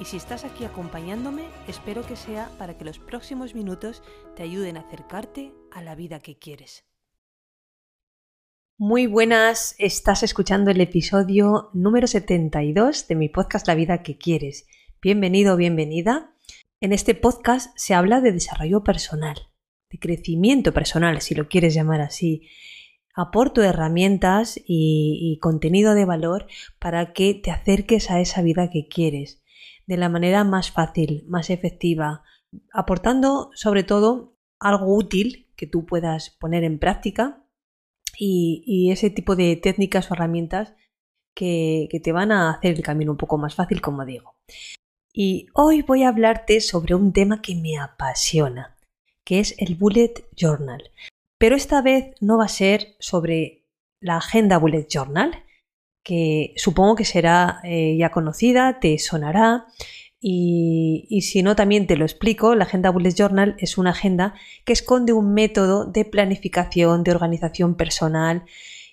y si estás aquí acompañándome, espero que sea para que los próximos minutos te ayuden a acercarte a la vida que quieres. Muy buenas, estás escuchando el episodio número 72 de mi podcast La vida que quieres. Bienvenido o bienvenida. En este podcast se habla de desarrollo personal, de crecimiento personal, si lo quieres llamar así. Aporto herramientas y, y contenido de valor para que te acerques a esa vida que quieres de la manera más fácil, más efectiva, aportando sobre todo algo útil que tú puedas poner en práctica y, ese tipo de técnicas o herramientas que, te van a hacer el camino un poco más fácil, como digo. Y hoy voy a hablarte sobre un tema que me apasiona, que es el Bullet Journal. Pero esta vez no va a ser sobre la agenda Bullet Journal, que supongo que será eh, ya conocida, te sonará. Y, si no, también te lo explico. La Agenda Bullet Journal es una agenda que esconde un método de planificación, de organización personal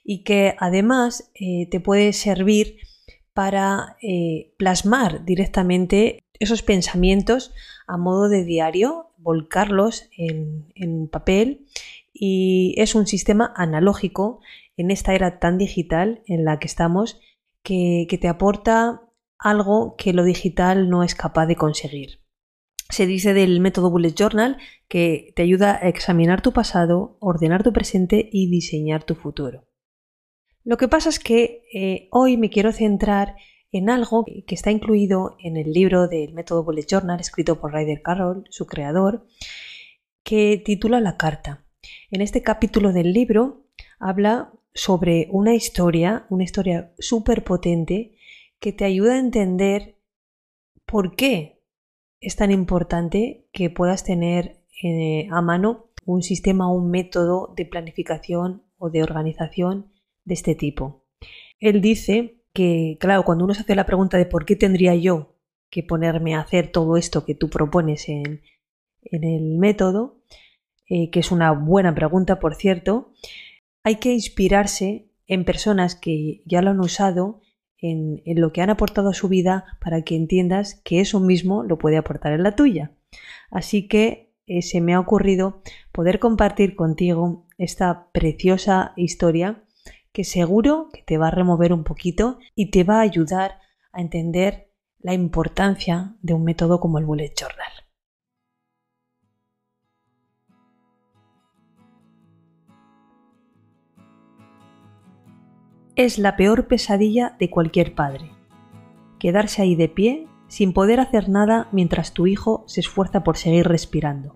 y que además eh, te puede servir para eh, plasmar directamente esos pensamientos a modo de diario, volcarlos en papel y es un sistema analógico en esta era tan digital en la que estamos que, te aporta algo que lo digital no es capaz de conseguir. Se dice del método Bullet Journal que te ayuda a examinar tu pasado, ordenar tu presente y diseñar tu futuro. Lo que pasa es que eh, hoy me quiero centrar en algo que está incluido en el libro del método Bullet Journal escrito por Ryder Carroll, su creador, que titula La carta. En este capítulo del libro habla sobre una historia, una historia súper potente que te ayuda a entender por qué es tan importante que puedas tener eh, a mano un sistema, un método de planificación o de organización de este tipo. Él dice que, claro, cuando uno se hace la pregunta de por qué tendría yo que ponerme a hacer todo esto que tú propones en, el método, eh, que es una buena pregunta, por cierto, hay que inspirarse en personas que ya lo han usado, en, lo que han aportado a su vida, para que entiendas que eso mismo lo puede aportar en la tuya. Así que eh, se me ha ocurrido poder compartir contigo esta preciosa historia que seguro que te va a remover un poquito y te va a ayudar a entender la importancia de un método como el bullet journal. Es la peor pesadilla de cualquier padre. Quedarse ahí de pie sin poder hacer nada mientras tu hijo se esfuerza por seguir respirando.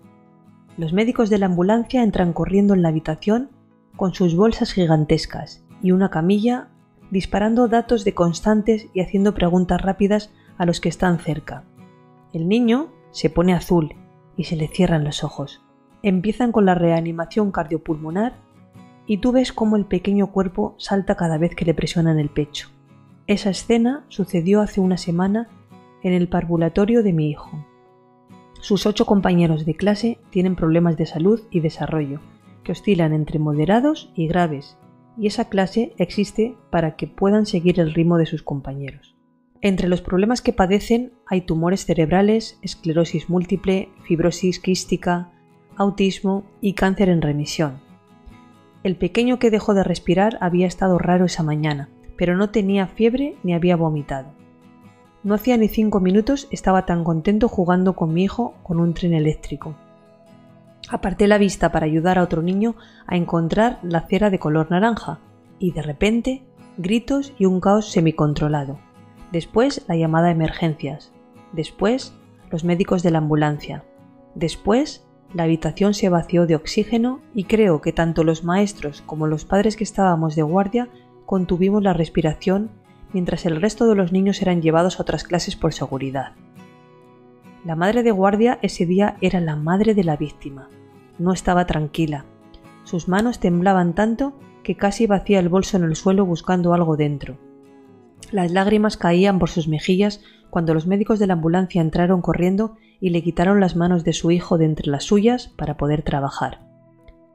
Los médicos de la ambulancia entran corriendo en la habitación con sus bolsas gigantescas y una camilla disparando datos de constantes y haciendo preguntas rápidas a los que están cerca. El niño se pone azul y se le cierran los ojos. Empiezan con la reanimación cardiopulmonar y tú ves cómo el pequeño cuerpo salta cada vez que le presionan el pecho. Esa escena sucedió hace una semana en el parvulatorio de mi hijo. Sus ocho compañeros de clase tienen problemas de salud y desarrollo, que oscilan entre moderados y graves, y esa clase existe para que puedan seguir el ritmo de sus compañeros. Entre los problemas que padecen hay tumores cerebrales, esclerosis múltiple, fibrosis quística, autismo y cáncer en remisión, el pequeño que dejó de respirar había estado raro esa mañana, pero no tenía fiebre ni había vomitado. No hacía ni cinco minutos estaba tan contento jugando con mi hijo con un tren eléctrico. Aparté la vista para ayudar a otro niño a encontrar la cera de color naranja, y de repente gritos y un caos semicontrolado. Después la llamada a emergencias. Después los médicos de la ambulancia. Después la habitación se vació de oxígeno y creo que tanto los maestros como los padres que estábamos de guardia contuvimos la respiración mientras el resto de los niños eran llevados a otras clases por seguridad. La madre de guardia ese día era la madre de la víctima. No estaba tranquila. Sus manos temblaban tanto que casi vacía el bolso en el suelo buscando algo dentro. Las lágrimas caían por sus mejillas cuando los médicos de la ambulancia entraron corriendo y le quitaron las manos de su hijo de entre las suyas para poder trabajar.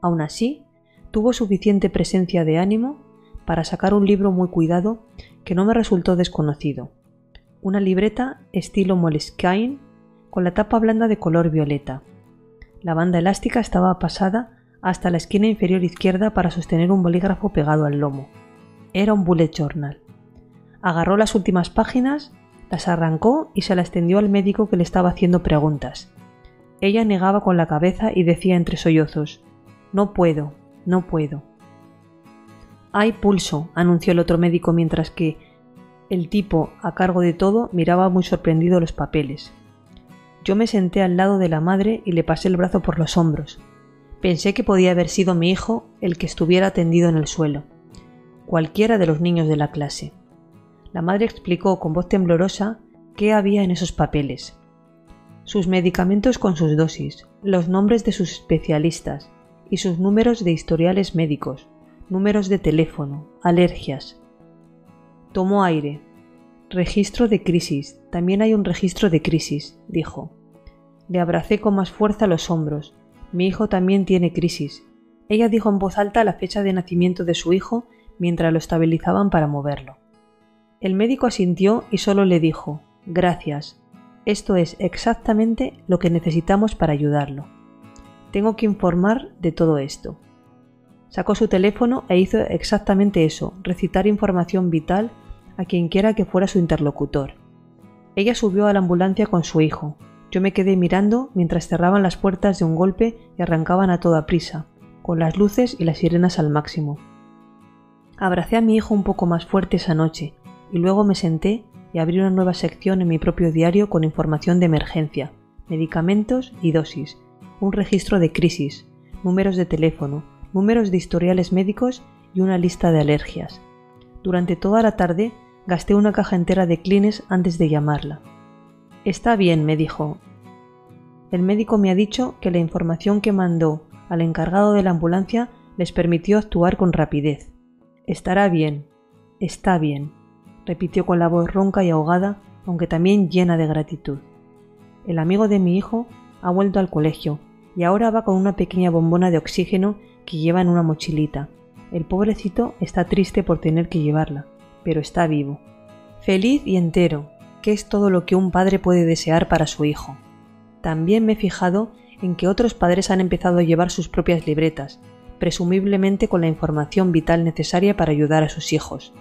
Aún así, tuvo suficiente presencia de ánimo para sacar un libro muy cuidado que no me resultó desconocido. Una libreta estilo Moleskine con la tapa blanda de color violeta. La banda elástica estaba pasada hasta la esquina inferior izquierda para sostener un bolígrafo pegado al lomo. Era un bullet journal. Agarró las últimas páginas, las arrancó y se las extendió al médico que le estaba haciendo preguntas. Ella negaba con la cabeza y decía entre sollozos No puedo, no puedo. Hay pulso, anunció el otro médico mientras que el tipo, a cargo de todo, miraba muy sorprendido los papeles. Yo me senté al lado de la madre y le pasé el brazo por los hombros. Pensé que podía haber sido mi hijo el que estuviera tendido en el suelo, cualquiera de los niños de la clase. La madre explicó con voz temblorosa qué había en esos papeles. Sus medicamentos con sus dosis, los nombres de sus especialistas y sus números de historiales médicos, números de teléfono, alergias. Tomó aire. Registro de crisis. También hay un registro de crisis, dijo. Le abracé con más fuerza los hombros. Mi hijo también tiene crisis. Ella dijo en voz alta la fecha de nacimiento de su hijo mientras lo estabilizaban para moverlo. El médico asintió y solo le dijo Gracias. Esto es exactamente lo que necesitamos para ayudarlo. Tengo que informar de todo esto. Sacó su teléfono e hizo exactamente eso, recitar información vital a quien quiera que fuera su interlocutor. Ella subió a la ambulancia con su hijo, yo me quedé mirando mientras cerraban las puertas de un golpe y arrancaban a toda prisa, con las luces y las sirenas al máximo. Abracé a mi hijo un poco más fuerte esa noche y luego me senté y abrí una nueva sección en mi propio diario con información de emergencia, medicamentos y dosis, un registro de crisis, números de teléfono, números de historiales médicos y una lista de alergias. Durante toda la tarde gasté una caja entera de clines antes de llamarla. Está bien, me dijo. El médico me ha dicho que la información que mandó al encargado de la ambulancia les permitió actuar con rapidez. Estará bien, está bien, repitió con la voz ronca y ahogada, aunque también llena de gratitud. El amigo de mi hijo ha vuelto al colegio y ahora va con una pequeña bombona de oxígeno que lleva en una mochilita. El pobrecito está triste por tener que llevarla, pero está vivo. Feliz y entero, es todo lo que un padre puede desear para su hijo. También me he fijado en que otros padres han empezado a llevar sus propias libretas, presumiblemente con la información vital necesaria para ayudar a sus hijos.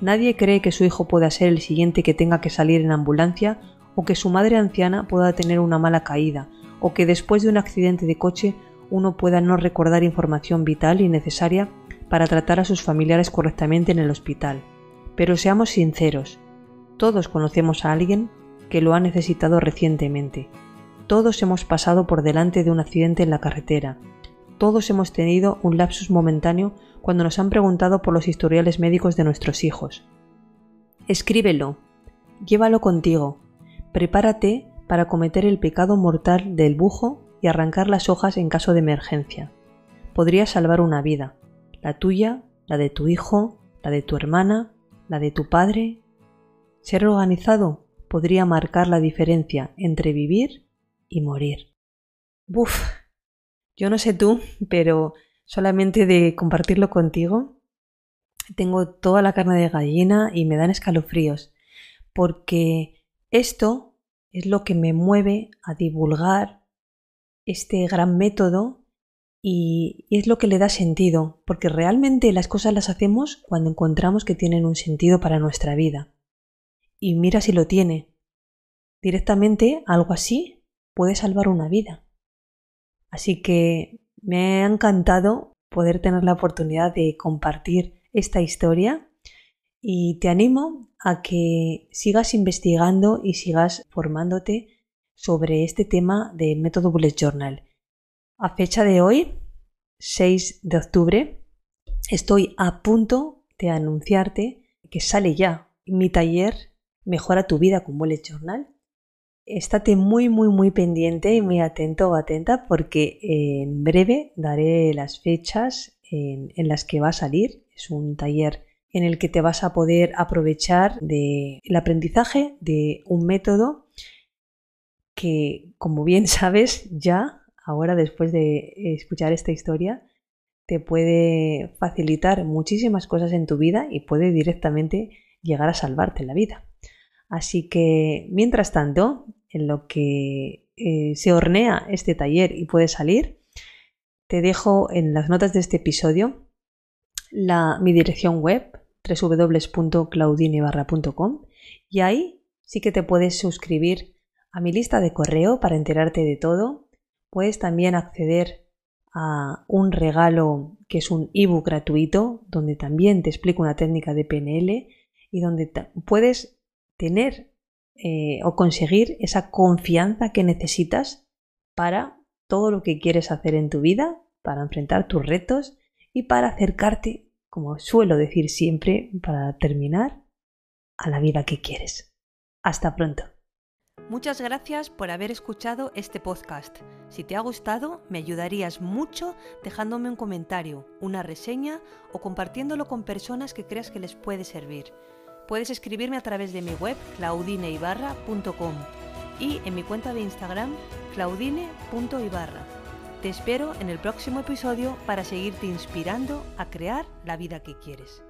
Nadie cree que su hijo pueda ser el siguiente que tenga que salir en ambulancia o que su madre anciana pueda tener una mala caída o que después de un accidente de coche uno pueda no recordar información vital y necesaria para tratar a sus familiares correctamente en el hospital. Pero seamos sinceros, todos conocemos a alguien que lo ha necesitado recientemente. Todos hemos pasado por delante de un accidente en la carretera. Todos hemos tenido un lapsus momentáneo cuando nos han preguntado por los historiales médicos de nuestros hijos. Escríbelo, llévalo contigo, prepárate para cometer el pecado mortal del bujo y arrancar las hojas en caso de emergencia. Podría salvar una vida, la tuya, la de tu hijo, la de tu hermana, la de tu padre, ser organizado podría marcar la diferencia entre vivir y morir. Buf, yo no sé tú, pero solamente de compartirlo contigo, tengo toda la carne de gallina y me dan escalofríos, porque esto es lo que me mueve a divulgar este gran método y, es lo que le da sentido, porque realmente las cosas las hacemos cuando encontramos que tienen un sentido para nuestra vida y mira si lo tiene. Directamente algo así puede salvar una vida. Así que me ha encantado poder tener la oportunidad de compartir esta historia y te animo a que sigas investigando y sigas formándote sobre este tema del método Bullet Journal. A fecha de hoy, 6 de octubre, estoy a punto de anunciarte que sale ya mi taller Mejora tu vida con Bullet Journal. Estate muy, muy, muy pendiente y muy atento o atenta porque en breve daré las fechas en, las que va a salir. Es un taller en el que te vas a poder aprovechar del aprendizaje de un método que, como bien sabes, ya, ahora después de escuchar esta historia, te puede facilitar muchísimas cosas en tu vida y puede directamente llegar a salvarte la vida. Así que, mientras tanto, en lo que eh, se hornea este taller y puede salir, te dejo en las notas de este episodio la, mi dirección web www.claudinebarra.com y ahí sí que te puedes suscribir a mi lista de correo para enterarte de todo. Puedes también acceder a un regalo que es un ebook gratuito donde también te explico una técnica de PNL y donde puedes tener eh, o conseguir esa confianza que necesitas para todo lo que quieres hacer en tu vida, para enfrentar tus retos y para acercarte, como suelo decir siempre, para terminar, a la vida que quieres. Hasta pronto. Muchas gracias por haber escuchado este podcast. Si te ha gustado, me ayudarías mucho dejándome un comentario, una reseña o compartiéndolo con personas que creas que les puede servir. Puedes escribirme a través de mi web claudineibarra.com y en mi cuenta de Instagram claudine.ibarra. Te espero en el próximo episodio para seguirte inspirando a crear la vida que quieres.